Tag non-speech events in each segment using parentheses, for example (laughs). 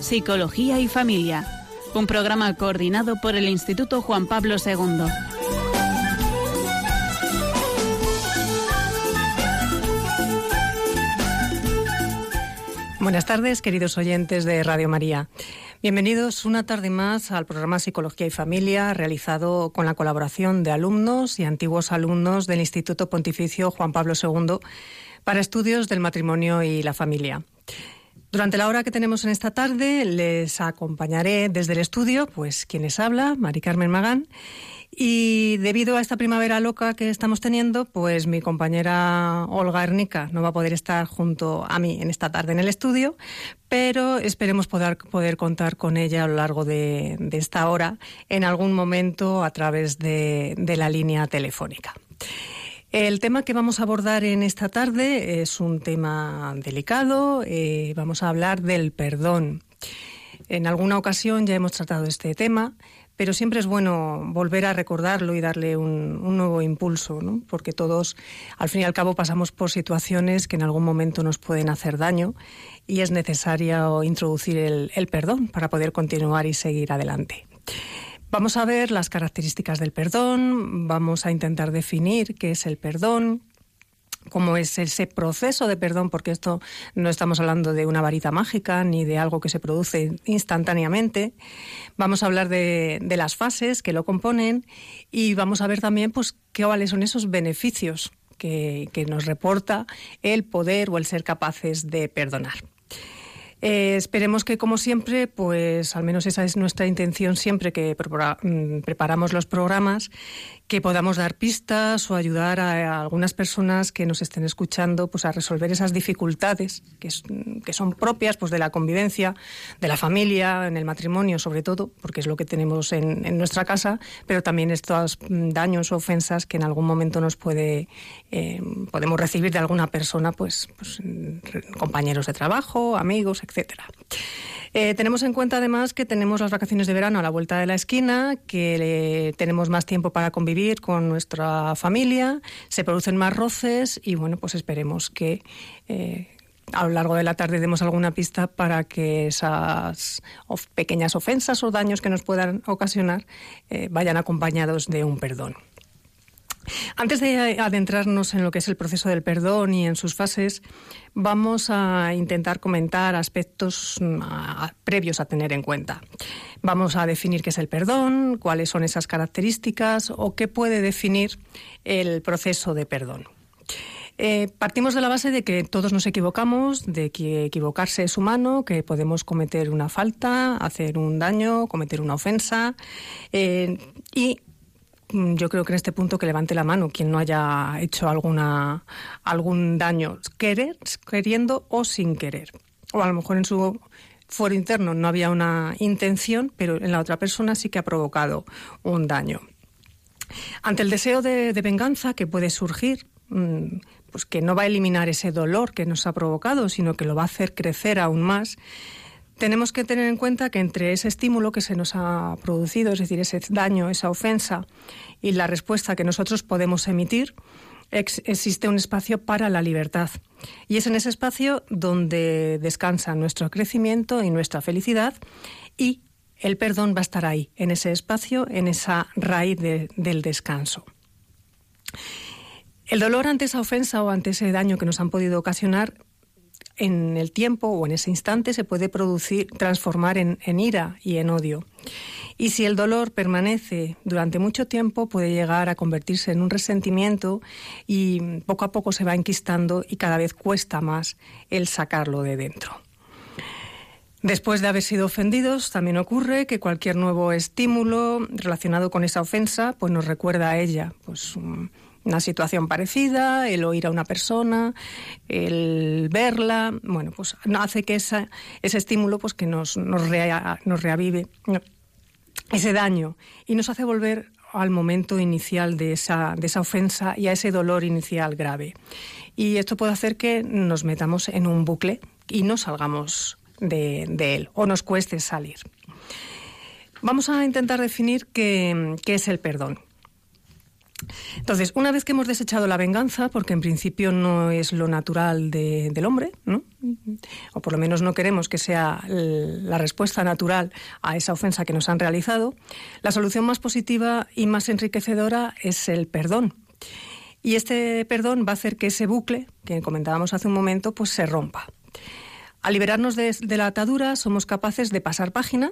Psicología y Familia, un programa coordinado por el Instituto Juan Pablo II. Buenas tardes, queridos oyentes de Radio María. Bienvenidos una tarde más al programa Psicología y Familia, realizado con la colaboración de alumnos y antiguos alumnos del Instituto Pontificio Juan Pablo II para estudios del matrimonio y la familia. Durante la hora que tenemos en esta tarde les acompañaré desde el estudio, pues quien les habla, Mari Carmen Magán, y debido a esta primavera loca que estamos teniendo, pues mi compañera Olga Ernica no va a poder estar junto a mí en esta tarde en el estudio, pero esperemos poder, poder contar con ella a lo largo de, esta hora en algún momento a través de, la línea telefónica. El tema que vamos a abordar en esta tarde es un tema delicado. Eh, vamos a hablar del perdón. En alguna ocasión ya hemos tratado este tema pero siempre es bueno volver a recordarlo y darle un, nuevo impulso, ¿no? porque todos, al fin y al cabo, pasamos por situaciones que en algún momento nos pueden hacer daño y es necesario introducir el, el perdón para poder continuar y seguir adelante. Vamos a ver las características del perdón, vamos a intentar definir qué es el perdón, cómo es ese proceso de perdón, porque esto no estamos hablando de una varita mágica ni de algo que se produce instantáneamente. Vamos a hablar de, las fases que lo componen y vamos a ver también pues, cuáles son esos beneficios que nos reporta el poder o el ser capaces de perdonar. Eh, esperemos que, como siempre, pues al menos esa es nuestra intención siempre que mm, preparamos los programas, que podamos dar pistas o ayudar a, algunas personas que nos estén escuchando pues a resolver esas dificultades que, que, son propias pues de la convivencia, de la familia, en el matrimonio sobre todo, porque es lo que tenemos en, en nuestra casa, pero también estos daños o ofensas que en algún momento nos puede eh, podemos recibir de alguna persona, pues, pues compañeros de trabajo, amigos, etcétera. Eh, tenemos en cuenta además que tenemos las vacaciones de verano a la vuelta de la esquina, que tenemos más tiempo para convivir con nuestra familia, se producen más roces y bueno, pues esperemos que eh, a lo largo de la tarde demos alguna pista para que esas pequeñas ofensas o daños que nos puedan ocasionar eh, vayan acompañados de un perdón. Antes de adentrarnos en lo que es el proceso del perdón y en sus fases, vamos a intentar comentar aspectos mm, previos a tener en cuenta. Vamos a definir qué es el perdón, cuáles son esas características o qué puede definir el proceso de perdón. Eh, partimos de la base de que todos nos equivocamos, de que equivocarse es humano, que podemos cometer una falta, hacer un daño, cometer una ofensa eh, y yo creo que en este punto que levante la mano quien no haya hecho alguna algún daño, querer, queriendo o sin querer. O a lo mejor en su foro interno no había una intención, pero en la otra persona sí que ha provocado un daño. Ante el deseo de, de venganza que puede surgir, mm, pues que no va a eliminar ese dolor que nos ha provocado, sino que lo va a hacer crecer aún más, tenemos que tener en cuenta que entre ese estímulo que se nos ha producido, es decir, ese daño, esa ofensa, y la respuesta que nosotros podemos emitir, existe un espacio para la libertad. Y es en ese espacio donde descansa nuestro crecimiento y nuestra felicidad y el perdón va a estar ahí, en ese espacio, en esa raíz del descanso. El dolor ante esa ofensa o ante ese daño que nos han podido ocasionar en el tiempo o en ese instante se puede producir, transformar en, ira y en odio. Y si el dolor permanece durante mucho tiempo, puede llegar a convertirse en un resentimiento y poco a poco se va enquistando y cada vez cuesta más el sacarlo de dentro. Después de haber sido ofendidos, también ocurre que cualquier nuevo estímulo relacionado con esa ofensa, pues nos recuerda a ella, pues una situación parecida, el oír a una persona, el verla, bueno, pues hace que ese estímulo pues que nos, nos, nos reavive ese daño y nos hace volver al momento inicial de esa, de esa ofensa y a ese dolor inicial grave. Y esto puede hacer que nos metamos en un bucle y no salgamos de, de él o nos cueste salir. Vamos a intentar definir qué, qué es el perdón. Entonces, una vez que hemos desechado la venganza, porque en principio no es lo natural del hombre, ¿no? o por lo menos no queremos que sea la respuesta natural a esa ofensa que nos han realizado, la solución más positiva y más enriquecedora es el perdón. Y este perdón va a hacer que ese bucle, que comentábamos hace un momento, pues se rompa. Al liberarnos de, de la atadura, somos capaces de pasar página,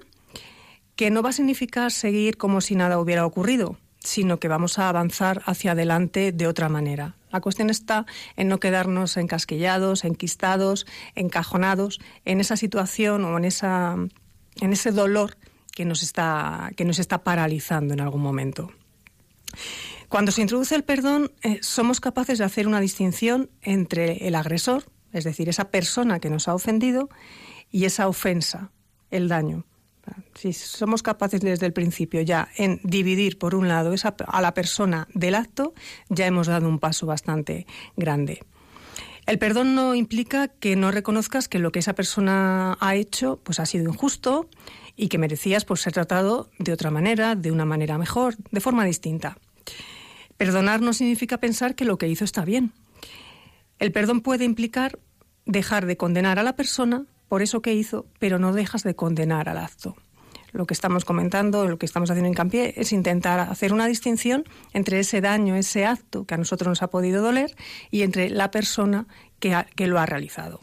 que no va a significar seguir como si nada hubiera ocurrido, sino que vamos a avanzar hacia adelante de otra manera. La cuestión está en no quedarnos encasquillados, enquistados, encajonados en esa situación o en, esa, en ese dolor que nos, está, que nos está paralizando en algún momento. Cuando se introduce el perdón, eh, somos capaces de hacer una distinción entre el agresor, es decir, esa persona que nos ha ofendido, y esa ofensa, el daño. Si somos capaces desde el principio ya en dividir, por un lado, esa, a la persona del acto, ya hemos dado un paso bastante grande. El perdón no implica que no reconozcas que lo que esa persona ha hecho pues ha sido injusto y que merecías pues, ser tratado de otra manera, de una manera mejor, de forma distinta. Perdonar no significa pensar que lo que hizo está bien. El perdón puede implicar dejar de condenar a la persona por eso que hizo, pero no dejas de condenar al acto. Lo que estamos comentando, lo que estamos haciendo en Campié, es intentar hacer una distinción entre ese daño, ese acto que a nosotros nos ha podido doler, y entre la persona que, que lo ha realizado.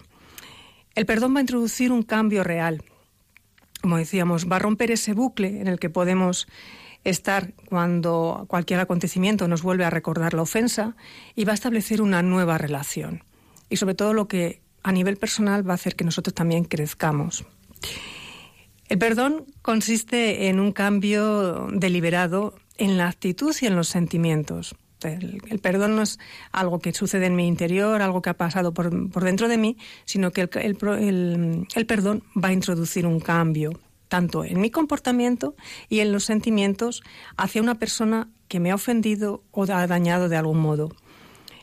El perdón va a introducir un cambio real. Como decíamos, va a romper ese bucle en el que podemos estar cuando cualquier acontecimiento nos vuelve a recordar la ofensa y va a establecer una nueva relación. Y sobre todo lo que a nivel personal va a hacer que nosotros también crezcamos. El perdón consiste en un cambio deliberado en la actitud y en los sentimientos. El, perdón no es algo que sucede en mi interior, algo que ha pasado por, dentro de mí, sino que el, el perdón va a introducir un cambio, tanto en mi comportamiento y en los sentimientos hacia una persona que me ha ofendido o ha dañado de algún modo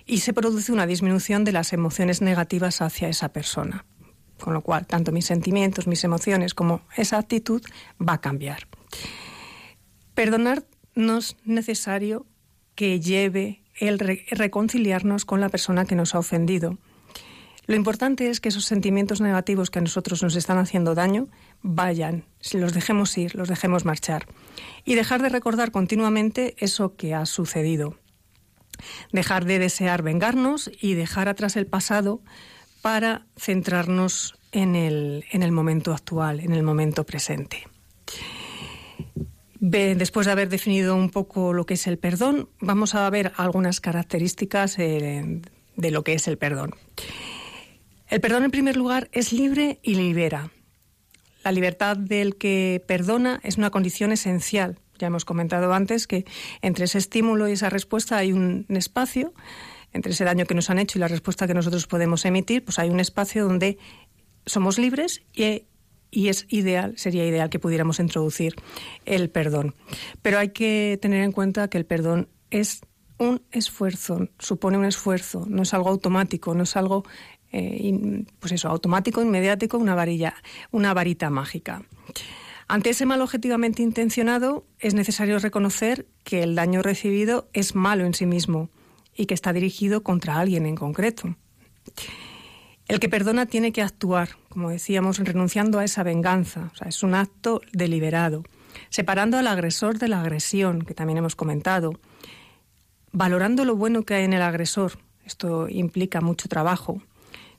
y se produce una disminución de las emociones negativas hacia esa persona. Con lo cual, tanto mis sentimientos, mis emociones como esa actitud va a cambiar. Perdonar no es necesario que lleve el reconciliarnos con la persona que nos ha ofendido. Lo importante es que esos sentimientos negativos que a nosotros nos están haciendo daño vayan, los dejemos ir, los dejemos marchar. Y dejar de recordar continuamente eso que ha sucedido dejar de desear vengarnos y dejar atrás el pasado para centrarnos en el, en el momento actual, en el momento presente. Después de haber definido un poco lo que es el perdón, vamos a ver algunas características eh, de lo que es el perdón. El perdón, en primer lugar, es libre y libera. La libertad del que perdona es una condición esencial ya hemos comentado antes que entre ese estímulo y esa respuesta hay un espacio, entre ese daño que nos han hecho y la respuesta que nosotros podemos emitir, pues hay un espacio donde somos libres y, es ideal, sería ideal que pudiéramos introducir el perdón. Pero hay que tener en cuenta que el perdón es un esfuerzo, supone un esfuerzo, no es algo automático, no es algo eh, pues eso, automático, inmediático, una varilla, una varita mágica. Ante ese mal objetivamente intencionado, es necesario reconocer que el daño recibido es malo en sí mismo y que está dirigido contra alguien en concreto. El que perdona tiene que actuar, como decíamos, renunciando a esa venganza. O sea, es un acto deliberado, separando al agresor de la agresión, que también hemos comentado, valorando lo bueno que hay en el agresor. Esto implica mucho trabajo,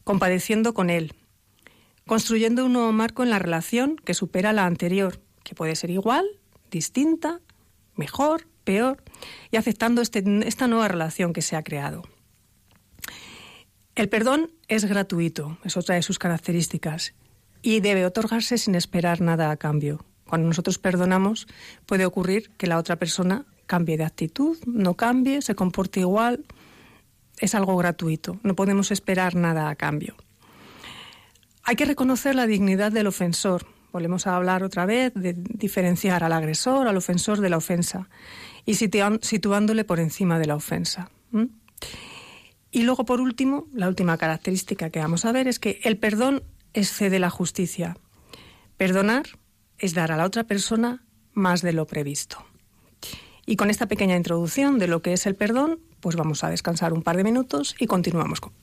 compadeciendo con él, construyendo un nuevo marco en la relación que supera la anterior, que puede ser igual, distinta, mejor, peor, y aceptando este, esta nueva relación que se ha creado. El perdón es gratuito, es otra de sus características, y debe otorgarse sin esperar nada a cambio. Cuando nosotros perdonamos, puede ocurrir que la otra persona cambie de actitud, no cambie, se comporte igual. Es algo gratuito, no podemos esperar nada a cambio. Hay que reconocer la dignidad del ofensor. Volvemos a hablar otra vez de diferenciar al agresor, al ofensor de la ofensa y situándole por encima de la ofensa. Y luego, por último, la última característica que vamos a ver es que el perdón excede la justicia. Perdonar es dar a la otra persona más de lo previsto. Y con esta pequeña introducción de lo que es el perdón, pues vamos a descansar un par de minutos y continuamos con.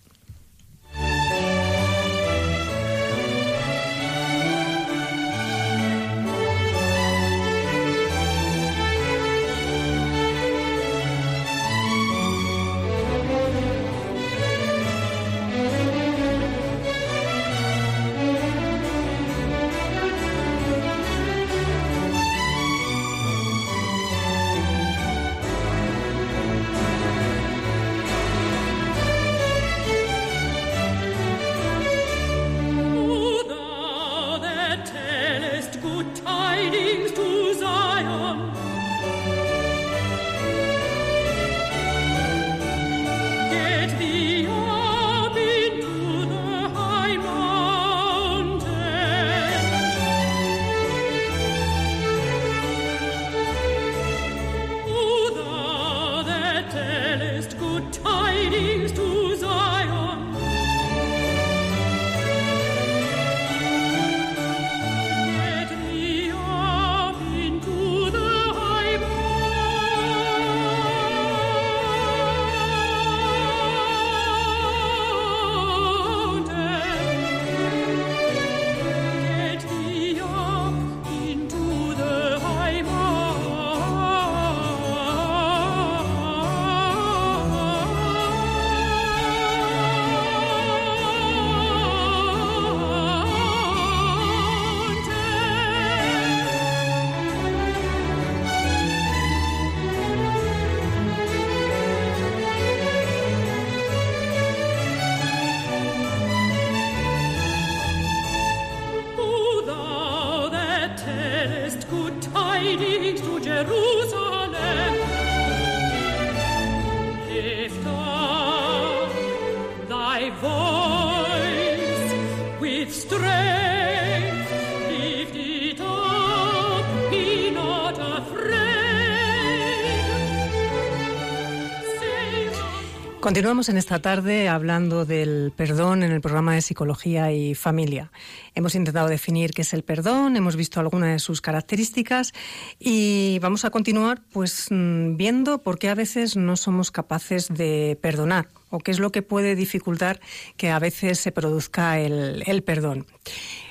Continuamos en esta tarde hablando del perdón en el programa de Psicología y Familia. Hemos intentado definir qué es el perdón, hemos visto algunas de sus características y vamos a continuar pues mm, viendo por qué a veces no somos capaces de perdonar o qué es lo que puede dificultar que a veces se produzca el, perdón.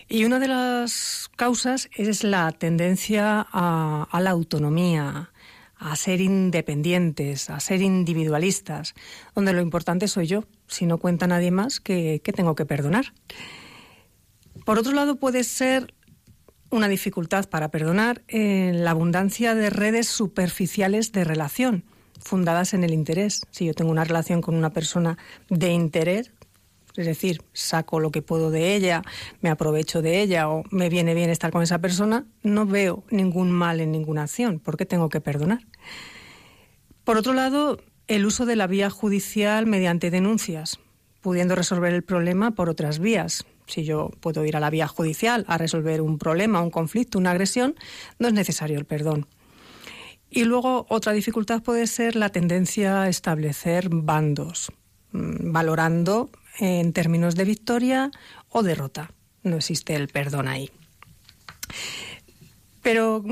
Y una de las causas es la tendencia a la autonomía, a ser independientes, a ser individualistas, donde lo importante soy yo. Si no cuenta nadie más, que, tengo que perdonar. Por otro lado, puede ser una dificultad para perdonar en la abundancia de redes superficiales de relación, fundadas en el interés. Si yo tengo una relación con una persona de interés, es decir, saco lo que puedo de ella, me aprovecho de ella o me viene bien estar con esa persona, no veo ningún mal en ninguna acción, porque tengo que perdonar. Por otro lado, el uso de la vía judicial mediante denuncias, pudiendo resolver el problema por otras vías. Si yo puedo ir a la vía judicial a resolver un problema, un conflicto, una agresión, no es necesario el perdón. Y luego otra dificultad puede ser la tendencia a establecer bandos, mm, valorando en términos de victoria o derrota. No existe el perdón ahí. Pero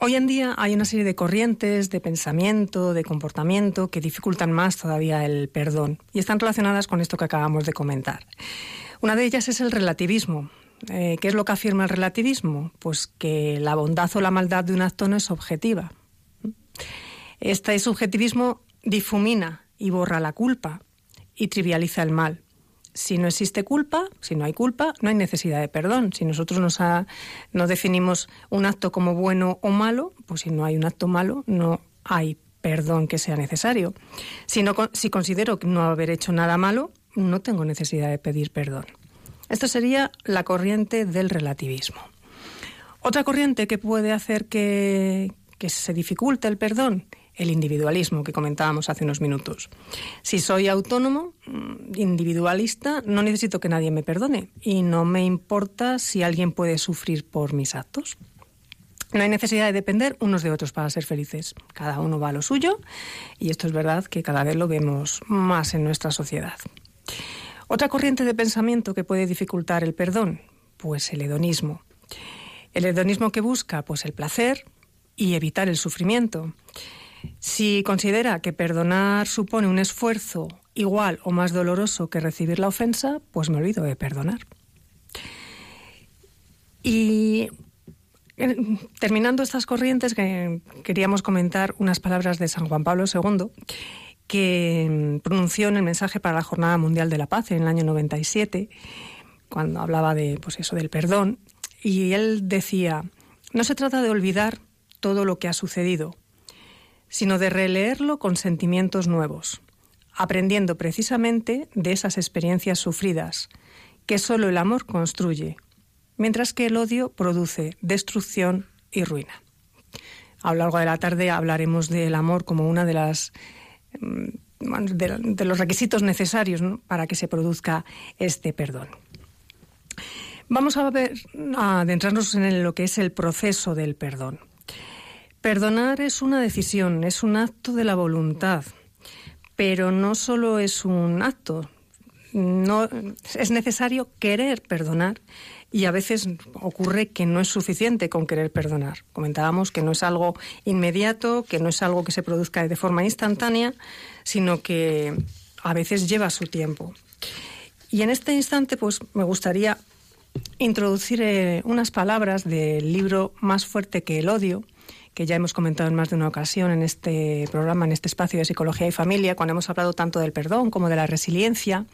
hoy en día hay una serie de corrientes de pensamiento, de comportamiento que dificultan más todavía el perdón y están relacionadas con esto que acabamos de comentar. Una de ellas es el relativismo. Eh, ¿Qué es lo que afirma el relativismo? Pues que la bondad o la maldad de un acto no es objetiva. Este subjetivismo difumina y borra la culpa y trivializa el mal si no existe culpa, si no hay culpa, no hay necesidad de perdón. Si nosotros nos, definimos un acto como bueno o malo, pues si no hay un acto malo, no hay perdón que sea necesario. Si, considero no haber hecho nada malo, no tengo necesidad de pedir perdón. Esto sería la corriente del relativismo. Otra corriente que puede hacer que se dificulte el perdón el individualismo que comentábamos hace unos minutos. Si soy autónomo, mm, individualista, no necesito que nadie me perdone y no me importa si alguien puede sufrir por mis actos. No hay necesidad de depender unos de otros para ser felices. Cada uno va a lo suyo y esto es verdad que cada vez lo vemos más en nuestra sociedad. Otra corriente de pensamiento que puede dificultar el perdón, pues el hedonismo. El hedonismo que busca pues el placer y evitar el sufrimiento. Si considera que perdonar supone un esfuerzo igual o más doloroso que recibir la ofensa, pues me olvido de perdonar. Y terminando estas corrientes, queríamos comentar unas palabras de San Juan Pablo II que pronunció en el mensaje para la Jornada Mundial de la Paz en el año 97, cuando hablaba de, pues eso, del perdón. Y él decía, no se trata de olvidar todo lo que ha sucedido, sino de releerlo con sentimientos nuevos, aprendiendo precisamente de esas experiencias sufridas, que solo el amor construye, mientras que el odio produce destrucción y ruina. A lo largo de la tarde hablaremos del amor como una de las mm, de, los requisitos necesarios para que se produzca este perdón. Vamos a ver a adentrarnos en lo que es el proceso del perdón. Perdonar es una decisión, es un acto de la voluntad, pero no solo es un acto, no es necesario querer perdonar y a veces ocurre que no es suficiente con querer perdonar. Comentábamos que no es algo inmediato, que no es algo que se produzca de forma instantánea, sino que a veces lleva su tiempo. Y en este instante, pues me gustaría introducir eh, unas palabras del libro Más fuerte que el odio, que ya hemos comentado en más de una ocasión en este programa, en este espacio de psicología y familia, cuando hemos hablado tanto del perdón como de la resiliencia.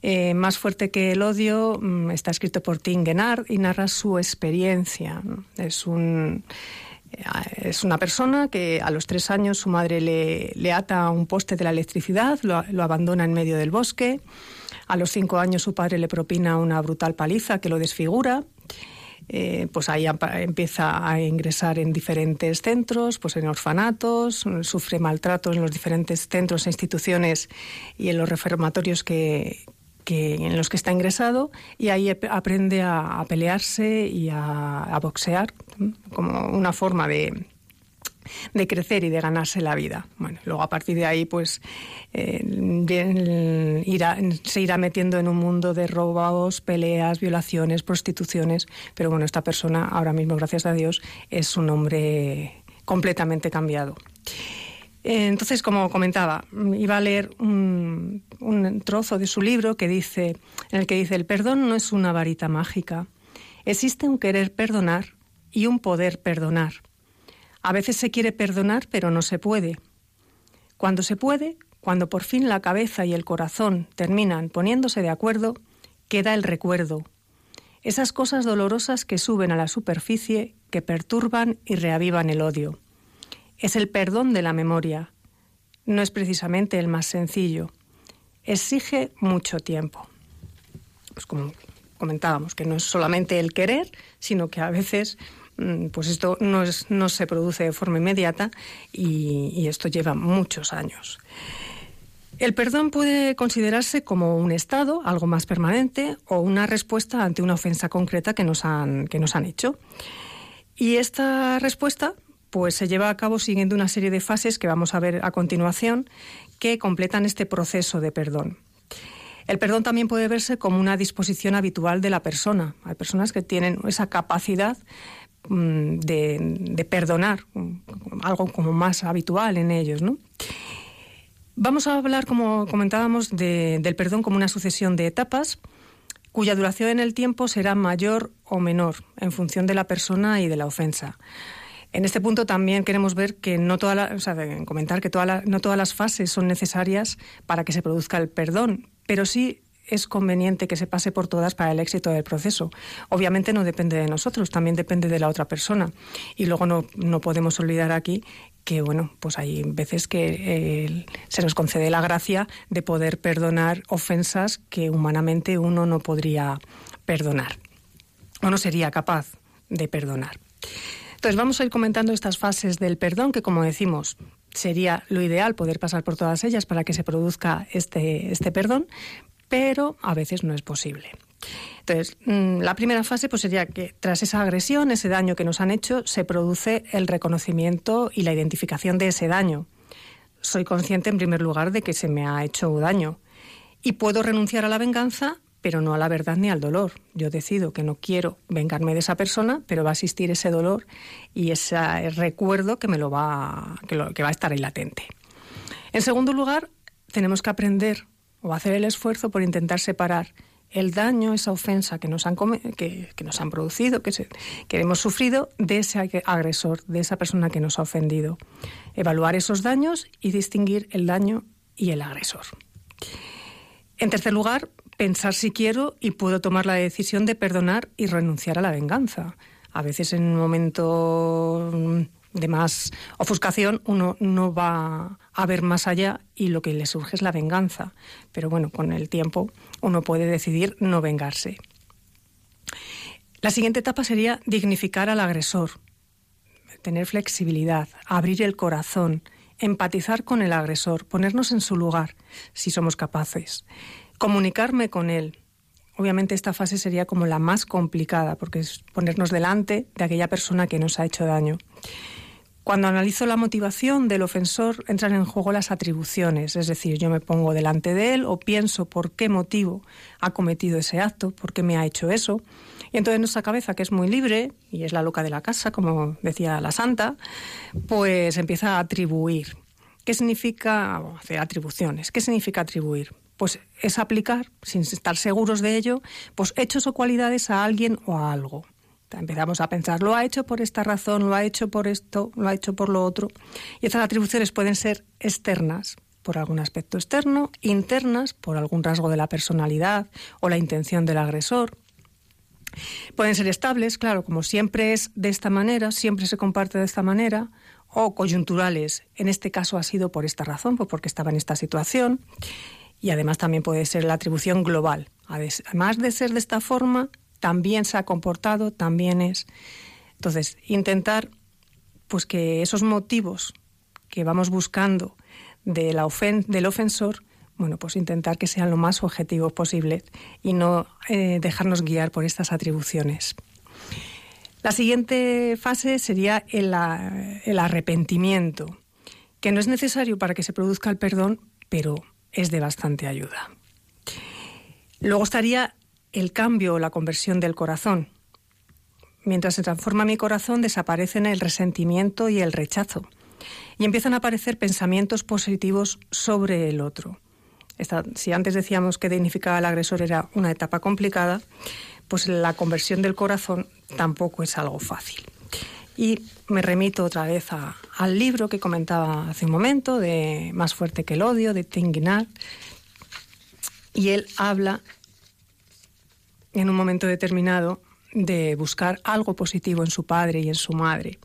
Eh, más fuerte que el odio mm, está escrito por Tim Gennard y narra su experiencia. Es un eh, es una persona que a los tres años su madre le, ata a un poste de la electricidad, lo, abandona en medio del bosque. A los cinco años su padre le propina una brutal paliza que lo desfigura. Eh, pues ahí empieza a ingresar en diferentes centros, pues en orfanatos, sufre maltratos en los diferentes centros e instituciones y en los reformatorios que, en los que está ingresado y ahí aprende a, pelearse y a, boxear como una forma de, de crecer y de ganarse la vida. Bueno, luego a partir de ahí, pues eh, irá, se irá metiendo en un mundo de robos, peleas, violaciones, prostituciones. Pero bueno, esta persona ahora mismo, gracias a Dios, es un hombre completamente cambiado. Entonces, como comentaba, iba a leer un, trozo de su libro que dice, en el que dice, el perdón no es una varita mágica. Existe un querer perdonar y un poder perdonar. A veces se quiere perdonar, pero no se puede. Cuando se puede, cuando por fin la cabeza y el corazón terminan poniéndose de acuerdo, queda el recuerdo. Esas cosas dolorosas que suben a la superficie, que perturban y reavivan el odio es el perdón de la memoria. No es precisamente el más sencillo. Exige mucho tiempo. Pues como comentábamos, que no es solamente el querer, sino que a veces pues esto no, es, no se produce de forma inmediata y, y esto lleva muchos años. El perdón puede considerarse como un estado, algo más permanente, o una respuesta ante una ofensa concreta que nos han, que nos han hecho. Y esta respuesta pues se lleva a cabo siguiendo una serie de fases que vamos a ver a continuación que completan este proceso de perdón. El perdón también puede verse como una disposición habitual de la persona. Hay personas que tienen esa capacidad mm, de, perdonar, algo como más habitual en ellos, Vamos a hablar, como comentábamos, del perdón como una sucesión de etapas cuya duración en el tiempo será mayor o menor en función de la persona y de la ofensa. En este punto también queremos ver que no sea, comentar que no todas las fases son necesarias para que se produzca el perdón, pero sí es conveniente que se pase por todas para el éxito del proceso. Obviamente no depende de nosotros, también depende de la otra persona. Y luego no, no podemos olvidar aquí que, bueno, pues hay veces que eh, se nos concede la gracia de poder perdonar ofensas que humanamente uno no podría perdonar o no sería capaz de perdonar. Entonces vamos a ir comentando estas fases del perdón que, como decimos, sería lo ideal poder pasar por todas ellas para que se produzca este, este perdón, pero a veces no es posible. Entonces, mm, la primera fase pues, sería que tras esa agresión, ese daño que nos han hecho, se produce el reconocimiento y la identificación de ese daño. Soy consciente, en primer lugar, de que se me ha hecho daño y puedo renunciar a la venganza pero no a la verdad ni al dolor. Yo decido que no quiero vengarme de esa persona, pero va a existir ese dolor y ese recuerdo que me lo va, que, que va a estar ahí latente. En segundo lugar, tenemos que aprender o hacer el esfuerzo por intentar separar el daño, esa ofensa que nos han, que, nos han producido, que, que hemos sufrido, de ese agresor, de esa persona que nos ha ofendido. Evaluar esos daños y distinguir el daño y el agresor. En tercer lugar, pensar si quiero y puedo tomar la decisión de perdonar y renunciar a la venganza. A veces en un momento de más ofuscación uno no va a ver más allá y lo que le surge es la venganza. Pero bueno, con el tiempo uno puede decidir no vengarse. La siguiente etapa sería dignificar al agresor, tener flexibilidad, abrir el corazón, empatizar con el agresor, ponernos en su lugar, si somos capaces comunicarme con él. Obviamente esta fase sería como la más complicada, porque es ponernos delante de aquella persona que nos ha hecho daño. Cuando analizo la motivación del ofensor, entran en juego las atribuciones, es decir, yo me pongo delante de él o pienso por qué motivo ha cometido ese acto, por qué me ha hecho eso. Y entonces nuestra cabeza, que es muy libre y es la loca de la casa, como decía la santa, pues empieza a atribuir. ¿Qué significa hacer atribuciones? ¿Qué significa atribuir? pues es aplicar, sin estar seguros de ello, pues hechos o cualidades a alguien o a algo. Empezamos a pensar, lo ha hecho por esta razón, lo ha hecho por esto, lo ha hecho por lo otro. Y estas atribuciones pueden ser externas, por algún aspecto externo, internas, por algún rasgo de la personalidad o la intención del agresor. Pueden ser estables, claro, como siempre es de esta manera, siempre se comparte de esta manera, o coyunturales, en este caso ha sido por esta razón, pues porque estaba en esta situación y además también puede ser la atribución global. Además de ser de esta forma, también se ha comportado, también es. Entonces, intentar pues que esos motivos que vamos buscando del ofensor, bueno, pues intentar que sean lo más objetivos posible y no eh, dejarnos guiar por estas atribuciones. La siguiente fase sería el, el arrepentimiento, que no es necesario para que se produzca el perdón, pero es de bastante ayuda. Luego estaría el cambio o la conversión del corazón. Mientras se transforma mi corazón, desaparecen el resentimiento y el rechazo. Y empiezan a aparecer pensamientos positivos sobre el otro. si antes decíamos que dignificar al agresor era una etapa complicada, pues la conversión del corazón tampoco es algo fácil. Y me remito otra vez al libro que comentaba hace un momento, de Más fuerte que el odio, de Tinguinal. Y él habla en un momento determinado de buscar algo positivo en su padre y en su madre.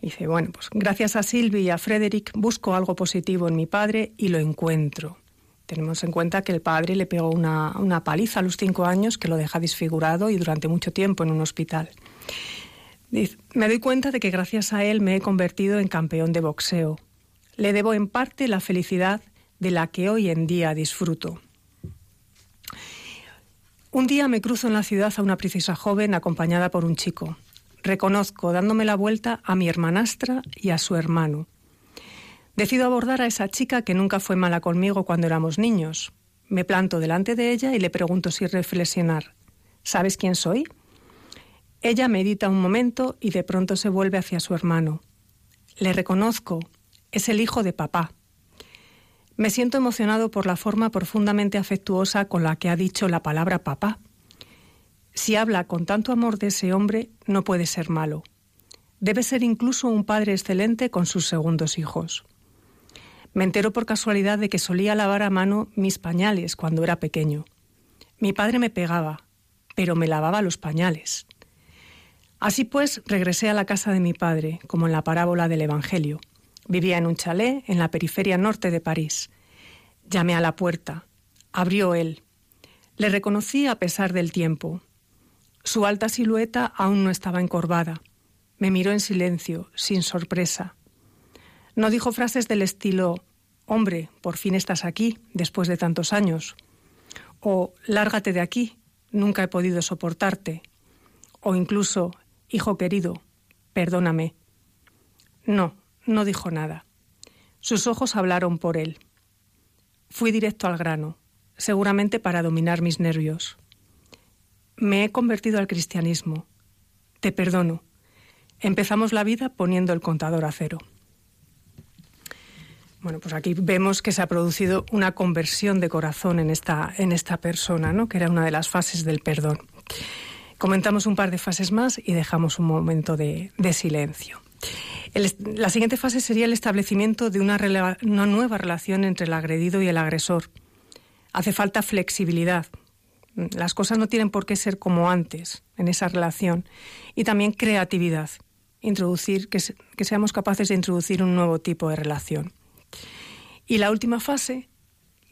Dice, bueno, pues gracias a Silvi y a Frederick busco algo positivo en mi padre y lo encuentro. Tenemos en cuenta que el padre le pegó una, una paliza a los cinco años que lo deja desfigurado y durante mucho tiempo en un hospital me doy cuenta de que gracias a él me he convertido en campeón de boxeo. Le debo en parte la felicidad de la que hoy en día disfruto. Un día me cruzo en la ciudad a una princesa joven acompañada por un chico. Reconozco, dándome la vuelta, a mi hermanastra y a su hermano. Decido abordar a esa chica que nunca fue mala conmigo cuando éramos niños. Me planto delante de ella y le pregunto si reflexionar. ¿Sabes quién soy? Ella medita un momento y de pronto se vuelve hacia su hermano. Le reconozco, es el hijo de papá. Me siento emocionado por la forma profundamente afectuosa con la que ha dicho la palabra papá. Si habla con tanto amor de ese hombre, no puede ser malo. Debe ser incluso un padre excelente con sus segundos hijos. Me entero por casualidad de que solía lavar a mano mis pañales cuando era pequeño. Mi padre me pegaba, pero me lavaba los pañales. Así pues, regresé a la casa de mi padre, como en la parábola del Evangelio. Vivía en un chalet en la periferia norte de París. Llamé a la puerta. Abrió él. Le reconocí a pesar del tiempo. Su alta silueta aún no estaba encorvada. Me miró en silencio, sin sorpresa. No dijo frases del estilo Hombre, por fin estás aquí, después de tantos años. O Lárgate de aquí, nunca he podido soportarte. O incluso Hijo querido, perdóname. No, no dijo nada. Sus ojos hablaron por él. Fui directo al grano. seguramente para dominar mis nervios. Me he convertido al cristianismo. Te perdono. Empezamos la vida poniendo el contador a cero. Bueno, pues aquí vemos que se ha producido una conversión de corazón en esta, en esta persona, ¿no? que era una de las fases del perdón. Comentamos un par de fases más y dejamos un momento de, silencio. La siguiente fase sería el establecimiento de una, una nueva relación entre el agredido y el agresor. Hace falta flexibilidad. Las cosas no tienen por qué ser como antes en esa relación. Y también creatividad. Introducir, que, que seamos capaces de introducir un nuevo tipo de relación. Y la última fase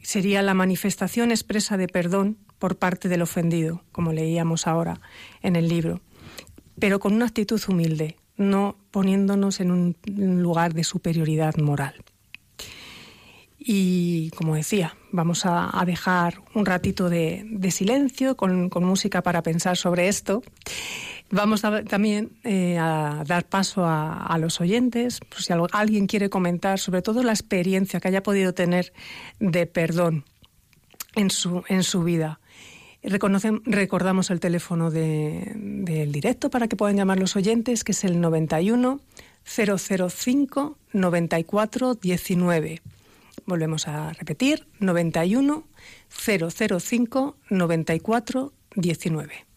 sería la manifestación expresa de perdón por parte del ofendido, como leíamos ahora en el libro, pero con una actitud humilde, no poniéndonos en un lugar de superioridad moral. Y como decía, vamos a, dejar un ratito de, silencio con, música para pensar sobre esto. Vamos también eh, a dar paso a, los oyentes, pues si alguien quiere comentar sobre todo la experiencia que haya podido tener de perdón en su, en su vida. Recordamos el teléfono del directo para que puedan llamar los oyentes, que es el 91 005 94 19. Volvemos a repetir, 91 005 94 19.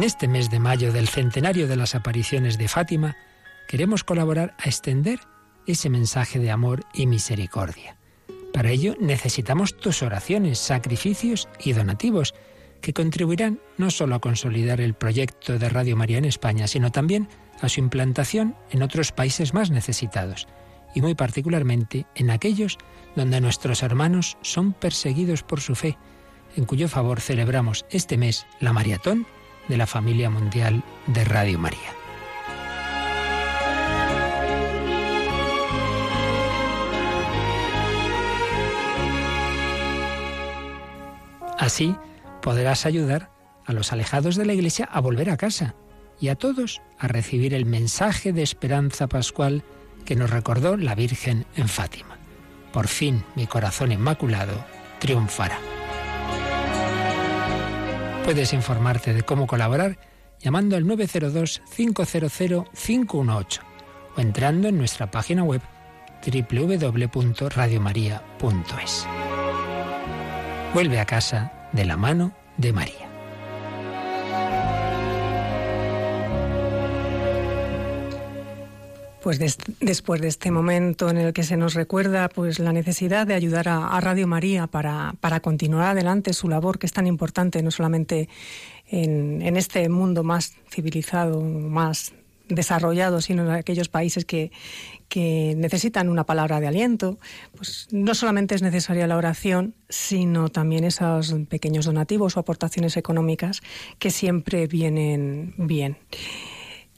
En este mes de mayo del centenario de las apariciones de Fátima, queremos colaborar a extender ese mensaje de amor y misericordia. Para ello necesitamos tus oraciones, sacrificios y donativos, que contribuirán no solo a consolidar el proyecto de Radio María en España, sino también a su implantación en otros países más necesitados, y muy particularmente en aquellos donde nuestros hermanos son perseguidos por su fe, en cuyo favor celebramos este mes la maratón de la familia mundial de Radio María. Así podrás ayudar a los alejados de la Iglesia a volver a casa y a todos a recibir el mensaje de esperanza pascual que nos recordó la Virgen en Fátima. Por fin mi corazón inmaculado triunfará. Puedes informarte de cómo colaborar llamando al 902-500-518 o entrando en nuestra página web www.radiomaria.es. Vuelve a casa de la mano de María. Pues después de este momento en el que se nos recuerda pues la necesidad de ayudar a, Radio María para, para, continuar adelante su labor que es tan importante no solamente en, en este mundo más civilizado, más desarrollado, sino en aquellos países que, que necesitan una palabra de aliento, pues no solamente es necesaria la oración, sino también esos pequeños donativos o aportaciones económicas que siempre vienen bien.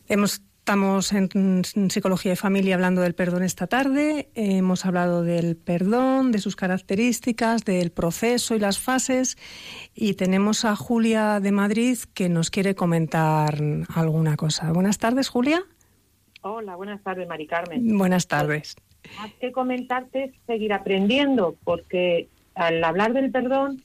Hemos Estamos en Psicología y Familia hablando del perdón esta tarde. Hemos hablado del perdón, de sus características, del proceso y las fases. Y tenemos a Julia de Madrid que nos quiere comentar alguna cosa. Buenas tardes, Julia. Hola, buenas tardes, Mari Carmen. Buenas tardes. Más que comentarte, seguir aprendiendo, porque al hablar del perdón,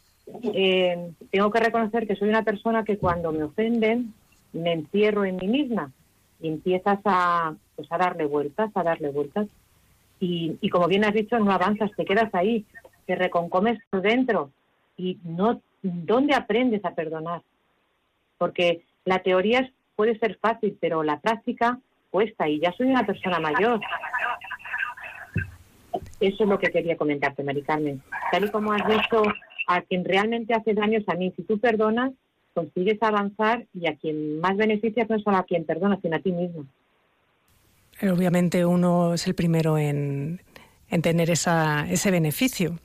eh, tengo que reconocer que soy una persona que cuando me ofenden, me encierro en mí misma y empiezas a, pues a darle vueltas, a darle vueltas. Y, y como bien has dicho, no avanzas, te quedas ahí, te reconcomes por dentro. Y no, ¿dónde aprendes a perdonar? Porque la teoría puede ser fácil, pero la práctica cuesta. Y ya soy una persona mayor. Eso es lo que quería comentarte, Mari Carmen. Tal y como has dicho, a quien realmente hace daños a mí, si tú perdonas, consigues avanzar y a quien más beneficias no es a quien perdona, sino a ti mismo. Eh, obviamente uno es el primero en, tener esa, ese beneficio.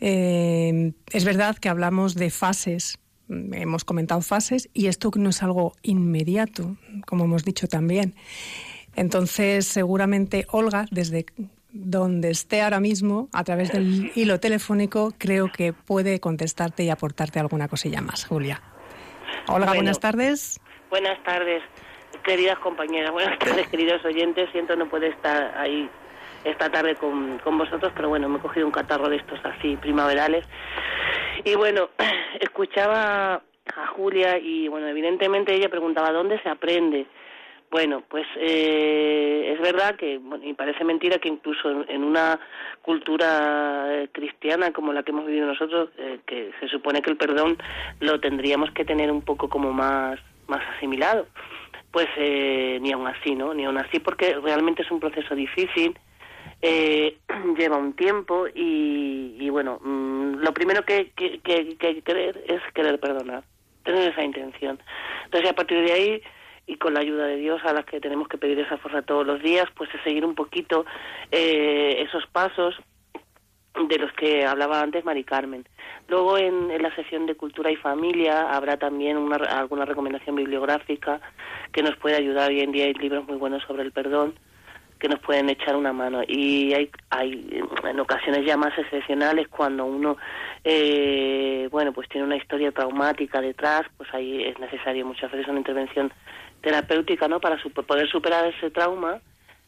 Eh, es verdad que hablamos de fases, mm, hemos comentado fases, y esto no es algo inmediato, como hemos dicho también. Entonces, seguramente Olga, desde donde esté ahora mismo, a través del hilo telefónico, creo que puede contestarte y aportarte alguna cosilla más, Julia. Hola, buenas tardes. Buenas tardes, queridas compañeras, buenas (laughs) tardes, queridos oyentes. Siento no poder estar ahí esta tarde con, con vosotros, pero bueno, me he cogido un catarro de estos así primaverales. Y bueno, (clears throat) escuchaba a Julia y bueno, evidentemente ella preguntaba dónde se aprende. Bueno, pues eh, es verdad que, y parece mentira que incluso en, una cultura eh, cristiana como la que hemos vivido nosotros, eh, que se supone que el perdón lo tendríamos que tener un poco como más, más asimilado, pues ni aún así, ¿no? Ni aún así porque realmente es un proceso difícil, (clears throat) lleva un tiempo y, y bueno, mm, lo primero que, que, que hay que querer es querer perdonar, tener esa intención. Entonces, a partir de ahí y con la ayuda de Dios a las que tenemos que pedir esa fuerza todos los días, pues es seguir un poquito eh, esos pasos de los que hablaba antes Mari Carmen. Luego en, la sesión de Cultura y Familia habrá también una, alguna recomendación bibliográfica que nos puede ayudar. Hoy en día hay libros muy buenos sobre el perdón que nos pueden echar una mano y hay, hay en ocasiones ya más excepcionales cuando uno eh, bueno pues tiene una historia traumática detrás pues ahí es necesario muchas veces una intervención terapéutica no para poder superar ese trauma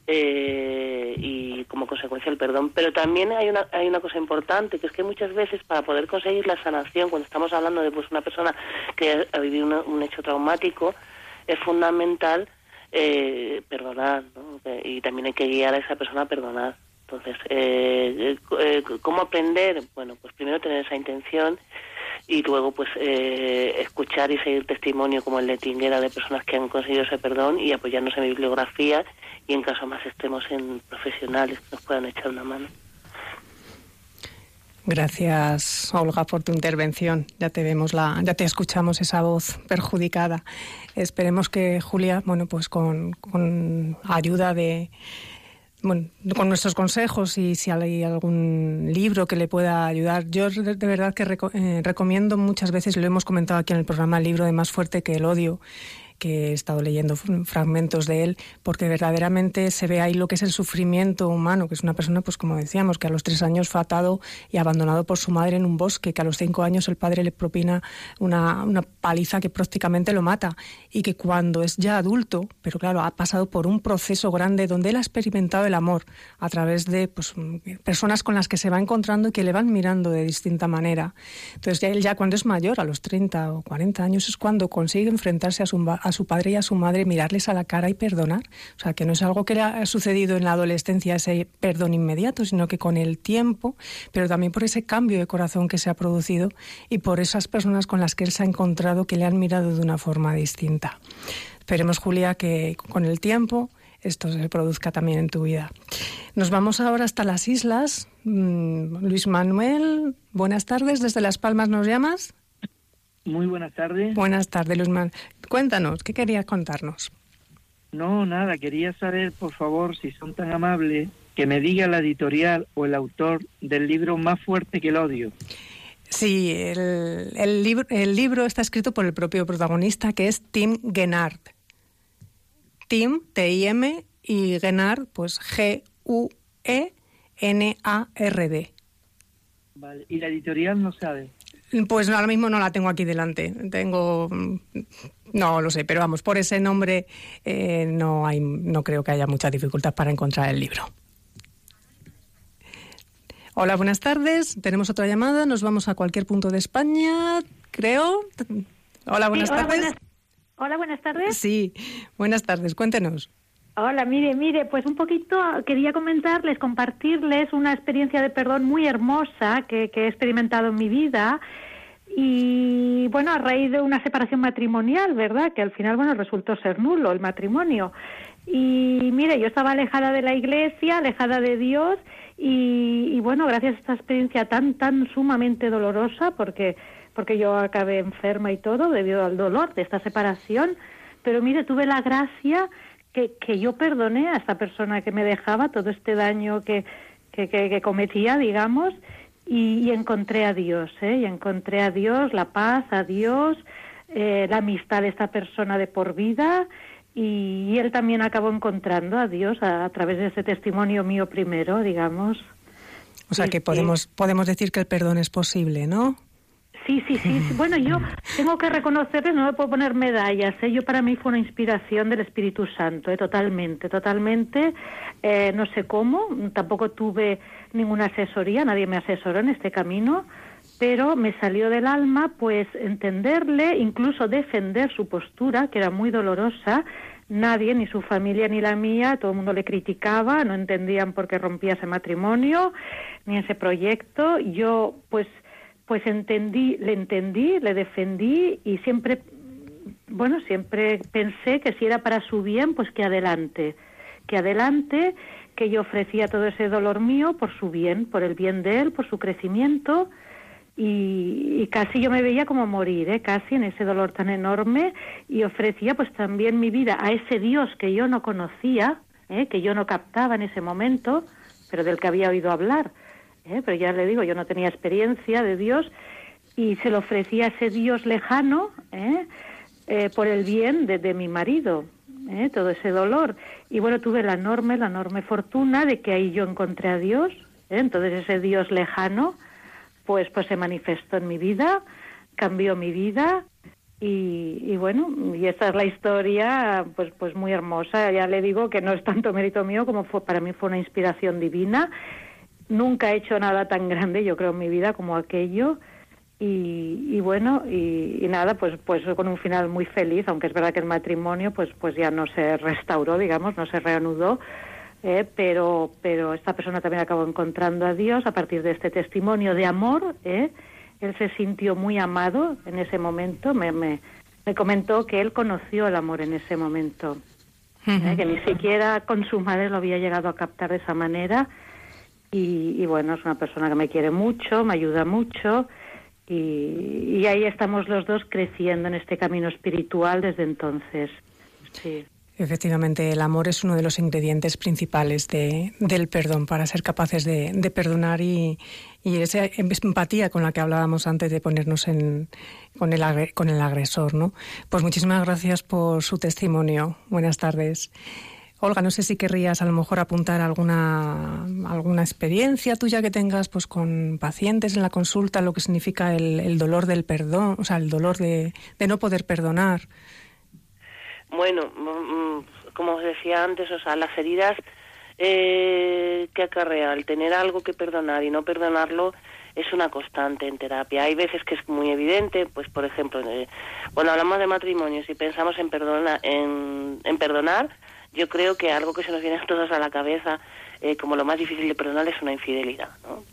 eh, y como consecuencia el perdón. Pero también hay una hay una cosa importante que es que muchas veces para poder conseguir la sanación cuando estamos hablando de pues una persona que ha vivido un hecho traumático es fundamental eh, perdonar ¿no? y también hay que guiar a esa persona a perdonar. Entonces eh, eh, cómo aprender bueno pues primero tener esa intención y luego pues eh, escuchar y seguir testimonio como el de Tinguera de personas que han conseguido ese perdón y apoyarnos en bibliografía y en caso más estemos en profesionales que nos puedan echar una mano. Gracias, Olga, por tu intervención. Ya te vemos la, ya te escuchamos esa voz perjudicada. Esperemos que Julia, bueno, pues con, con ayuda de bueno, con nuestros consejos y si hay algún libro que le pueda ayudar. Yo de, verdad que eh, recomiendo muchas veces, lo hemos comentado aquí en el programa, el libro de Más fuerte que el odio, que he estado leyendo fragmentos de él, porque verdaderamente se ve ahí lo que es el sufrimiento humano, que es una persona, pues como decíamos, que a los tres años fue atado y abandonado por su madre en un bosque, que a los cinco años el padre le propina una, una paliza que prácticamente lo mata, y que cuando es ya adulto, pero claro, ha pasado por un proceso grande donde él ha experimentado el amor a través de pues, personas con las que se va encontrando y que le van mirando de distinta manera. Entonces, ya él ya cuando es mayor, a los 30 o 40 años, es cuando consigue enfrentarse a su, su padre y a su madre, mirarles a la cara y perdonar. O sea, que no es algo que le ha sucedido en la adolescencia, ese perdón inmediato, sino que con el tiempo, pero también por ese cambio de corazón que se ha producido y por esas personas con las que él se ha encontrado que le han mirado de una forma distinta. Esperemos, Julia, que con el tiempo esto se produzca también en tu vida. Nos vamos ahora hasta las islas. Mm, Luis Manuel, buenas tardes. Desde Las Palmas nos llamas. Muy buenas tardes. Buenas tardes, Luzman. Cuéntanos, ¿qué querías contarnos? No, nada, quería saber, por favor, si son tan amables, que me diga la editorial o el autor del libro Más fuerte que el odio. Sí, el, libro, el libro está escrito por el propio protagonista, que es Tim Gennard. Tim, T-I-M, y Gennard, pues G-U-E-N-A-R-D. Vale, ¿y la editorial no sabe? Pues ahora mismo no la tengo aquí delante. Tengo. No lo sé, pero vamos, por ese nombre eh, no, hay, no creo que haya mucha dificultad para encontrar el libro. Hola, buenas tardes. Tenemos otra llamada. Nos vamos a cualquier punto de España, creo. Hola, buenas tardes. hola, buenas tardes. Sí, buenas tardes. Cuéntenos. Hola, mire, mire, pues un poquito quería comentarles, compartirles una experiencia de perdón muy hermosa que, he experimentado en mi vida y bueno, a raíz de una separación matrimonial, ¿verdad? Que al final, bueno, resultó ser nulo el matrimonio. Y mire, yo estaba alejada de la iglesia, alejada de Dios y, y bueno, gracias a esta experiencia tan, tan sumamente dolorosa, porque, porque yo acabé enferma y todo debido al dolor de esta separación, pero mire, tuve la gracia que, yo perdoné a esta persona que me dejaba todo este daño que, que, cometía, digamos, y, encontré a Dios, ¿eh? y encontré a Dios, la paz, a Dios, eh, la amistad de esta persona de por vida, y, él también acabó encontrando a Dios a, través de ese testimonio mío primero, digamos. O sea que podemos, podemos decir que el perdón es posible, ¿no? Sí, sí, sí. Bueno, yo tengo que reconocerles, no me puedo poner medallas. ¿eh? Yo para mí fue una inspiración del Espíritu Santo, ¿eh? totalmente, totalmente. Eh, no sé cómo, tampoco tuve ninguna asesoría, nadie me asesoró en este camino, pero me salió del alma, pues entenderle, incluso defender su postura, que era muy dolorosa. Nadie, ni su familia ni la mía, todo el mundo le criticaba, no entendían por qué rompía ese matrimonio, ni ese proyecto. Yo, pues pues entendí, le entendí, le defendí y siempre, bueno, siempre pensé que si era para su bien, pues que adelante, que adelante, que yo ofrecía todo ese dolor mío por su bien, por el bien de él, por su crecimiento. Y, casi yo me veía como morir, ¿eh? casi en ese dolor tan enorme y ofrecía pues también mi vida a ese Dios que yo no conocía, ¿eh? que yo no captaba en ese momento, pero del que había oído hablar ¿eh? pero ya le digo, yo no tenía experiencia de Dios y se lo ofrecía ese Dios lejano ¿eh? Eh, por el bien de, mi marido, todo ese dolor. Y bueno, tuve la enorme, la enorme fortuna de que ahí yo encontré a Dios, entonces ese Dios lejano, pues, pues se manifestó en mi vida, cambió mi vida y, y, bueno, y esta es la historia, pues, pues muy hermosa. Ya le digo que no es tanto mérito mío como fue, para mí fue una inspiración divina nunca he hecho nada tan grande, yo creo, en mi vida como aquello. Y, bueno, y, nada, pues, pues con un final muy feliz, aunque es verdad que el matrimonio pues, pues ya no se restauró, digamos, no se reanudó. Eh, pero, pero esta persona también acabó encontrando a Dios a partir de este testimonio de amor. Eh. Él se sintió muy amado en ese momento. Me, me, comentó que él conoció el amor en ese momento, eh, que ni siquiera con su madre lo había llegado a captar de esa manera y, bueno, es una persona que me quiere mucho, me ayuda mucho y, y, ahí estamos los dos creciendo en este camino espiritual desde entonces. Sí. Efectivamente, el amor es uno de los ingredientes principales de, del perdón para ser capaces de, perdonar y, esa empatía con la que hablábamos antes de ponernos en, con, el, con el agresor. ¿no? Pues muchísimas gracias por su testimonio. Buenas tardes. Olga, no sé si querrías a lo mejor apuntar alguna, alguna experiencia tuya que tengas pues con pacientes en la consulta, lo que significa el, el dolor del perdón, o sea, el dolor de, de no poder perdonar. Bueno, mm, mm, como os decía antes, o sea, las heridas eh, que acarrea el tener algo que perdonar y no perdonarlo es una constante en terapia. Hay veces que es muy evidente, pues por ejemplo, eh, cuando hablamos de matrimonios y pensamos en, perdona, en, perdonar, yo creo que algo que se nos viene a todos a la cabeza eh, como lo más difícil de perdonar es una infidelidad, ¿no?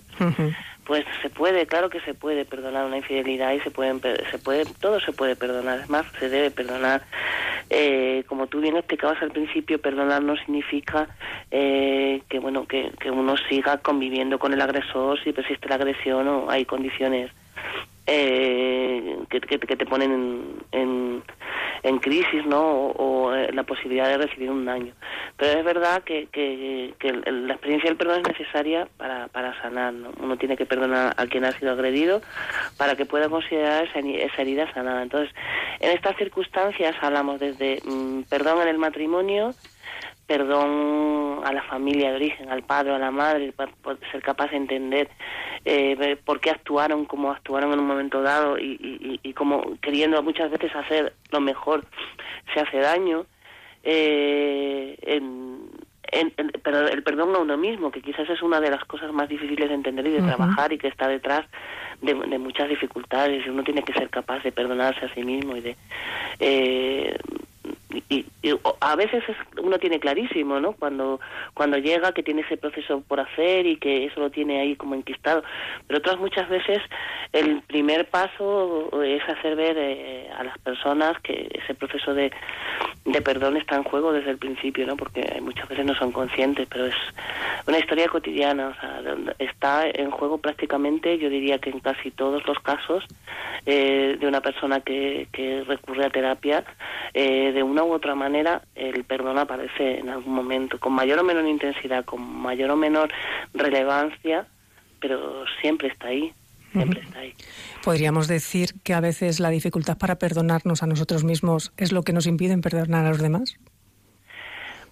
Pues se puede, claro que se puede perdonar una infidelidad y se pueden, se puede, todo se puede perdonar. Es más, se debe perdonar. Eh, como tú bien explicabas al principio, perdonar no significa eh, que bueno que, que uno siga conviviendo con el agresor si persiste la agresión o hay condiciones eh, que, que, te ponen en, en, crisis, ¿no? O, eh, la posibilidad de recibir un daño. Pero es verdad que, que, la experiencia del perdón es necesaria para, para sanar, ¿no? Uno tiene que perdonar a quien ha sido agredido para que pueda considerar esa, esa herida sanada. Entonces, en estas circunstancias hablamos desde mm, perdón en el matrimonio, perdón a la familia de origen, al padre o a la madre, para ser capaz de entender eh, por qué actuaron como actuaron en un momento dado y, y, como queriendo muchas veces hacer lo mejor se hace daño. Eh, pero el perdón a uno mismo, que quizás es una de las cosas más difíciles de entender y de trabajar y que está detrás de, de, muchas dificultades uno tiene que ser capaz de perdonarse a sí mismo y de eh, y, a veces uno tiene clarísimo, ¿no? Cuando cuando llega que tiene ese proceso por hacer y que eso lo tiene ahí como enquistado. Pero otras muchas veces el primer paso es hacer ver eh, a las personas que ese proceso de, de perdón está en juego desde el principio, ¿no? Porque muchas veces no son conscientes, pero es una historia cotidiana, o sea, está en juego prácticamente, yo diría que en casi todos los casos eh, de una persona que, que recurre a terapia, eh, de una u otra manera el perdón aparece en algún momento, con mayor o menor intensidad, con mayor o menor relevancia, pero siempre está ahí. Siempre está ahí. Podríamos decir que a veces la dificultad para perdonarnos a nosotros mismos es lo que nos impide perdonar a los demás.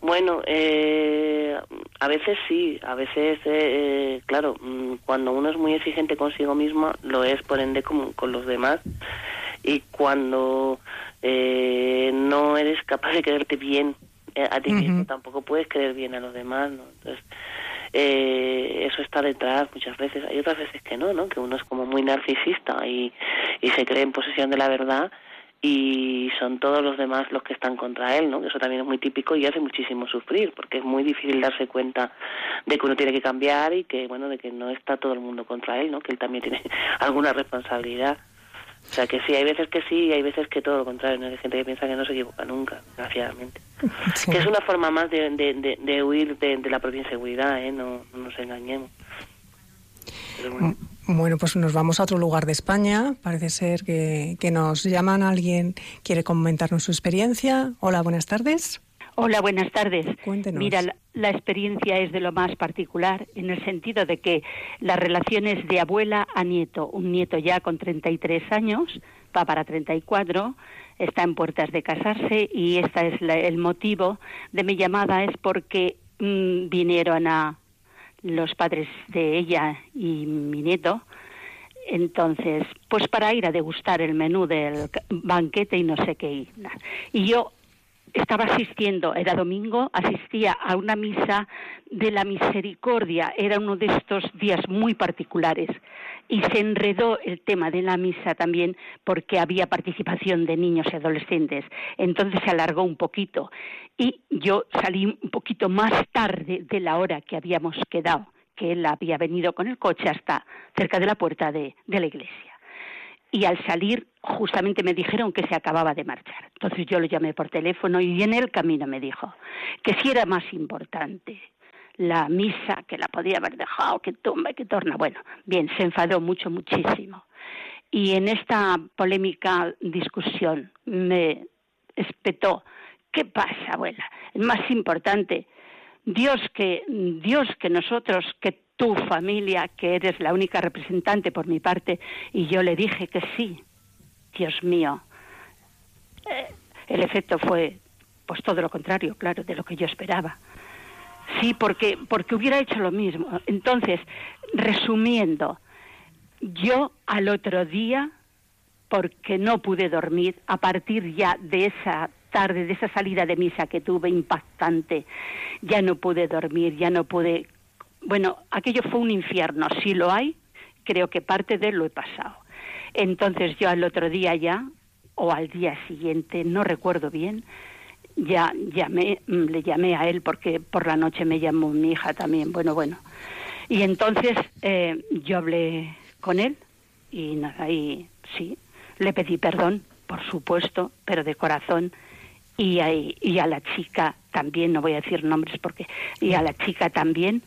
Bueno, eh, a veces sí, a veces, eh, claro, mm, cuando uno es muy exigente consigo mismo, lo es por ende con, con los demás. Y cuando eh, no eres capaz de quererte bien eh, a ti mismo, tampoco puedes querer bien a los demás, ¿no? Entonces, eh, eso está detrás muchas veces. Hay otras veces que no, ¿no? Que uno es como muy narcisista y, y se cree en posesión de la verdad y son todos los demás los que están contra él, ¿no? Eso también es muy típico y hace muchísimo sufrir, porque es muy difícil darse cuenta de que uno tiene que cambiar y que, bueno, de que no está todo el mundo contra él, ¿no? Que él también tiene (laughs) alguna responsabilidad. O sea que sí, hay veces que sí y hay veces que todo lo contrario. Hay gente que piensa que no se equivoca nunca, desgraciadamente. (laughs) Que es una forma más de, de, de, huir de, la propia inseguridad, ¿eh? No, nos engañemos. bueno. bueno. pues nos vamos a otro lugar de España. Parece ser que, que nos llaman. Alguien quiere comentarnos su experiencia. Hola, buenas tardes. Hola, buenas tardes. Mira, la, experiencia es de lo más particular en el sentido de que las relaciones de abuela a nieto, un nieto ya con 33 años, va para 34, está en puertas de casarse y este es el motivo de mi llamada es porque mm, vinieron a los padres de ella y mi nieto entonces, pues para ir a degustar el menú del banquete y no sé qué. Y yo estaba asistiendo, era domingo, asistía a una misa de la misericordia, era uno de estos días muy particulares. Y se enredó el tema de la misa también porque había participación de niños y adolescentes, entonces se alargó un poquito. Y yo salí un poquito más tarde de la hora que habíamos quedado, que él había venido con el coche hasta cerca de la puerta de, de la iglesia y al salir justamente me dijeron que se acababa de marchar. Entonces yo lo llamé por teléfono y en el camino me dijo que si era más importante la misa, que la podía haber dejado, que tumba que torna. Bueno, bien, se enfadó mucho, muchísimo. Y en esta polémica discusión me espetó ¿qué pasa, abuela? Es más importante. Dios que, Dios que nosotros, que tu familia, que eres la única representante por mi parte, y yo le dije que sí. Dios mío. Eh, el efecto fue, pues todo lo contrario, claro, de lo que yo esperaba. Sí, porque, porque hubiera hecho lo mismo. Entonces, resumiendo, yo al otro día, porque no pude dormir, a partir ya de esa tarde, de esa salida de misa que tuve impactante, ya no pude dormir, ya no pude... Bueno, aquello fue un infierno, si lo hay, creo que parte de lo he pasado. Entonces yo al otro día ya, o al día siguiente, no recuerdo bien, ya llamé, mm, le llamé a él porque por la noche me llamó mi hija también, bueno, bueno. Y entonces eh, yo hablé con él y nada, sí, le pedí perdón, por supuesto, pero de corazón. Y a, y a la chica también, no voy a decir nombres porque, y a la chica también.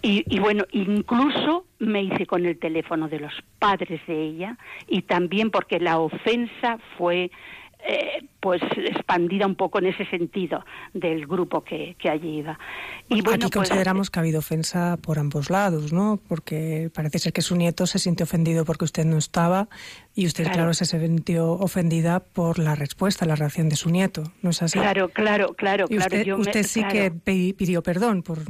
Y, y, bueno, incluso me hice con el teléfono de los padres de ella y también porque la ofensa fue eh, pues expandida un poco en ese sentido del grupo que, allí iba. Y bueno, Aquí pues, consideramos que ha habido ofensa por ambos lados, ¿no? Porque parece ser que su nieto se sintió ofendido porque usted no estaba y usted, claro, se sintió ofendida por la respuesta, la reacción de su nieto, ¿no es así? Claro, claro, claro. Y usted, usted sí que pidió perdón por,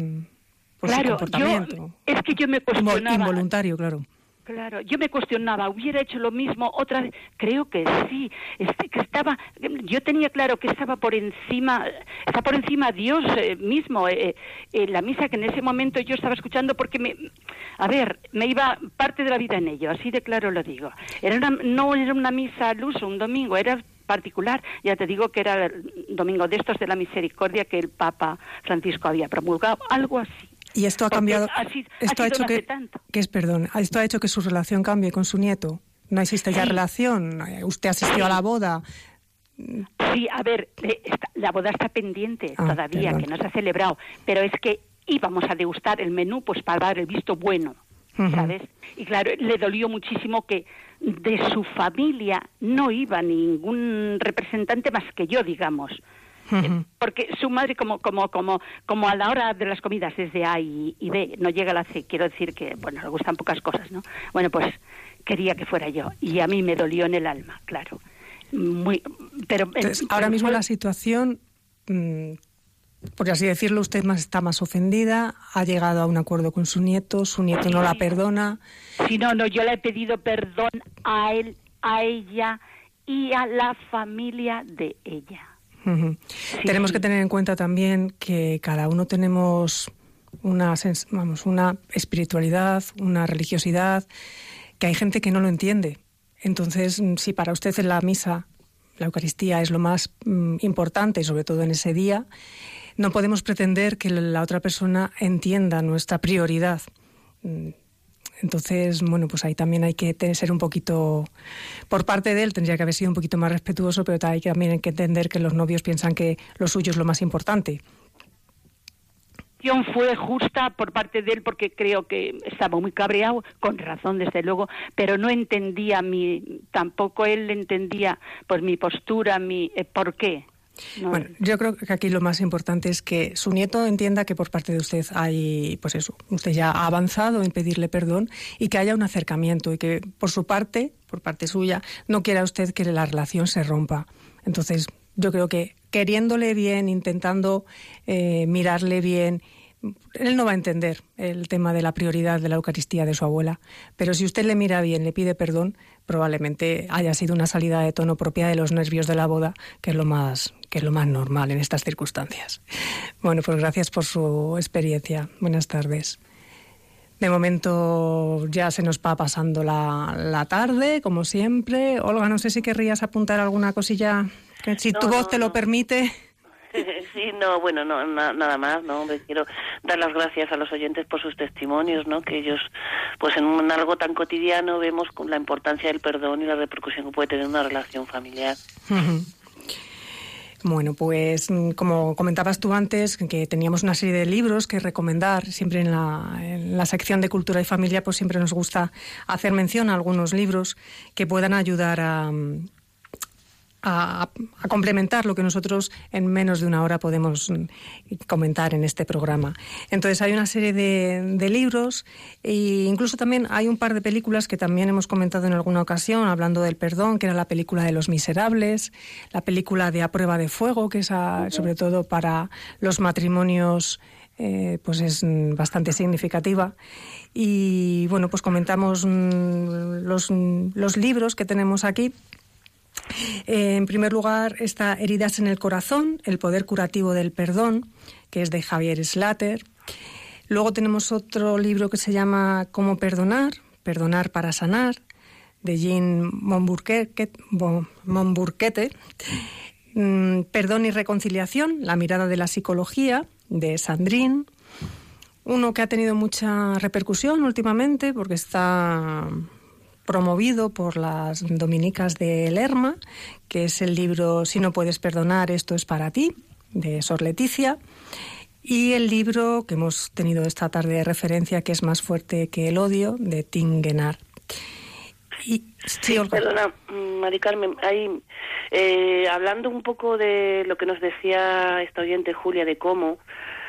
por su comportamiento. es que yo me cuestionaba... Involuntario, claro. Claro, yo me cuestionaba, hubiera hecho lo mismo otra vez. Creo que sí, este, que estaba, yo tenía claro que estaba por encima, está por encima Dios eh, mismo, eh, eh, la misa que en ese momento yo estaba escuchando porque me, a ver, me iba parte de la vida en ello, así de claro lo digo. Era no era una misa al uso, un domingo, era particular, ya te digo que era el domingo de estos de la misericordia que el Papa Francisco había promulgado, algo así. Y esto ha cambiado. esto ha, hecho que, que, es perdón. Esto ha hecho que su relación cambie con su nieto. No existe ya relación. Usted asistió a la boda. Sí, a ver, eh, la boda está pendiente ah, todavía, que no se ha celebrado, pero es que íbamos a degustar el menú pues para dar el visto bueno, ¿sabes? Y claro, le dolió muchísimo que de su familia no iba ningún representante más que yo, digamos. Porque su madre como como como como a la hora de las comidas es de A y, B no llega a la C quiero decir que bueno le gustan pocas cosas no bueno pues quería que fuera yo y a mí me dolió en el alma claro muy pero ahora mismo la situación mm, por así decirlo, usted más está más ofendida, ha llegado a un acuerdo con su nieto, su nieto no la perdona. Sí, no, no, yo le he pedido perdón a él, a ella y a la familia de ella. Tenemos que tener en cuenta también que cada uno tenemos una, vamos, una espiritualidad, una religiosidad, que hay gente que no lo entiende. Entonces, mm, si para usted en la misa la Eucaristía es lo más mm, importante, sobre todo en ese día, no podemos pretender que la otra persona entienda nuestra prioridad. Entonces, bueno, pues ahí también hay que ser un poquito, por parte de él tendría que haber sido un poquito más respetuoso, pero también hay que entender que los novios piensan que lo suyo es lo más importante fue justa por parte de él porque creo que estaba muy cabreado, con razón desde luego, pero no entendía mi, tampoco él entendía pues mi postura, mi eh, por qué. Bueno, yo creo que aquí lo más importante es que su nieto entienda que por parte de usted hay, pues eso, usted ya ha avanzado en pedirle perdón y que haya un acercamiento y que por su parte, por parte suya, no quiera usted que la relación se rompa. Entonces, yo creo que queriéndole bien, intentando eh, mirarle bien él no va a entender el tema de la prioridad de la Eucaristía de su abuela, pero si usted le mira bien, le pide perdón, probablemente haya sido una salida de tono propia de los nervios de la boda, que es lo más, que es lo más normal en estas circunstancias. Bueno, pues gracias por su experiencia. Buenas tardes. De momento ya se nos va pasando la, la tarde, como siempre. Olga, no sé si querrías apuntar alguna cosilla, si tu voz te lo permite. (laughs) Sí, no, bueno, no, nada más, ¿no? quiero dar las gracias a los oyentes por sus testimonios, ¿no? Que ellos, pues en un, algo tan cotidiano vemos la importancia del perdón y la repercusión que puede tener una relación familiar. Bueno, pues como comentabas tú antes, que teníamos una serie de libros que recomendar, siempre en la, en la, sección de Cultura y Familia, pues siempre nos gusta hacer mención a algunos libros que puedan ayudar a, a, complementar lo que nosotros en menos de una hora podemos comentar en este programa. Entonces hay una serie de, libros e incluso también hay un par de películas que también hemos comentado en alguna ocasión hablando del perdón, que era la película de Los Miserables, la película de A Prueba de Fuego, que es sobre todo para los matrimonios eh, pues es bastante significativa. Y bueno, pues comentamos mm, los libros que tenemos aquí eh, en primer lugar está Heridas en el Corazón, el poder curativo del perdón, que es de Javier Slater. Luego tenemos otro libro que se llama Cómo perdonar, Perdonar para sanar, de Jean Monburquete. Mm, Perdón y reconciliación, la mirada de la psicología, de Sandrine. Uno que ha tenido mucha repercusión últimamente porque está promovido por las dominicas de Lerma, que es el libro Si no puedes perdonar, esto es para ti, de Sor Leticia, y el libro que hemos tenido esta tarde de referencia, que es Más fuerte que el odio, de Tingenar. Y, sí, perdona, Mari Carmen, eh, hablando un poco de lo que nos decía esta oyente Julia de cómo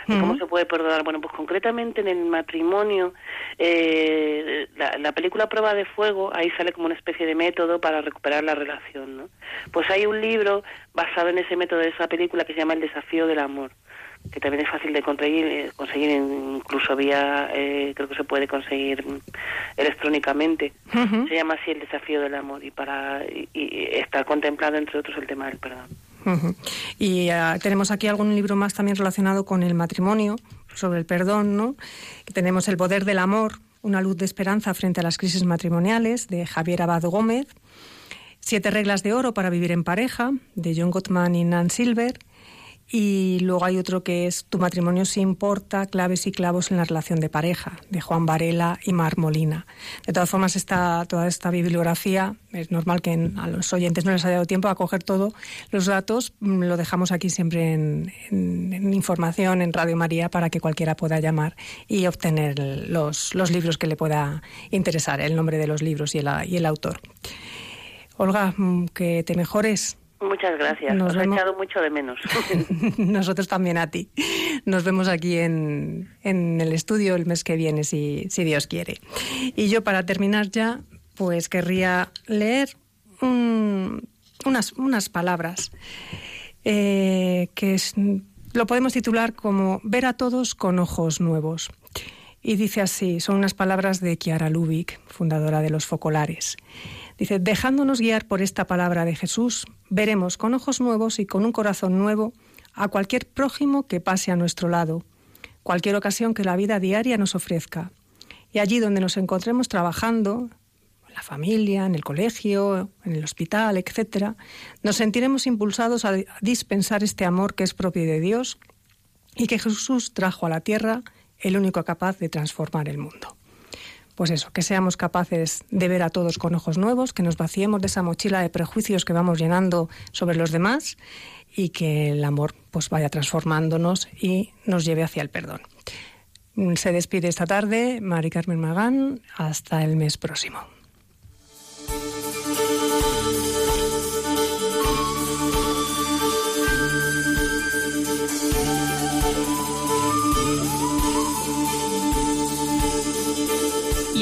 ¿Cómo se puede perdonar? Bueno, pues concretamente en el matrimonio, eh, la, película Prueba de Fuego, ahí sale como una especie de método para recuperar la relación, ¿no? Pues hay un libro basado en ese método de esa película que se llama El desafío del amor que también es fácil de conseguir, eh, conseguir incluso vía, eh, creo que se puede conseguir electrónicamente. Se llama así el desafío del amor y para y, y estar contemplado entre otros el tema del perdón. Y ah, tenemos aquí algún libro más también relacionado con el matrimonio, sobre el perdón, ¿no? Tenemos El poder del amor, una luz de esperanza frente a las crisis matrimoniales, de Javier Abad Gómez. Siete reglas de oro para vivir en pareja, de John Gottman y Nan Silver. Y luego hay otro que es Tu matrimonio se importa, claves y clavos en la relación de pareja, de Juan Varela y Mar Molina. De todas formas, esta, toda esta bibliografía, es normal que a los oyentes no les haya dado tiempo a coger todos los datos, mm, lo dejamos aquí siempre en, información en Radio María para que cualquiera pueda llamar y obtener los, los libros que le pueda interesar, el nombre de los libros y el, y el autor. Olga, mm, que te mejores. Muchas gracias. Nos hemos echado mucho de menos. (laughs) (laughs) Nosotros también a ti. Nos vemos aquí en, en el estudio el mes que viene, si, si, Dios quiere. Y yo, para terminar ya, pues querría leer unas, unas palabras eh, que lo podemos titular como Ver a todos con ojos nuevos. Y dice así, son unas palabras de Kiara Lubick, fundadora de Los Focolares. Dice, dejándonos guiar por esta palabra de Jesús, veremos con ojos nuevos y con un corazón nuevo a cualquier prójimo que pase a nuestro lado, cualquier ocasión que la vida diaria nos ofrezca. Y allí donde nos encontremos trabajando, en la familia, en el colegio, en el hospital, etc., nos sentiremos impulsados a dispensar este amor que es propio de Dios y que Jesús trajo a la tierra, el único capaz de transformar el mundo pues eso, que seamos capaces de ver a todos con ojos nuevos, que nos vaciemos de esa mochila de prejuicios que vamos llenando sobre los demás y que el amor pues vaya transformándonos y nos lleve hacia el perdón. Se despide esta tarde Mari Carmen Magán hasta el mes próximo.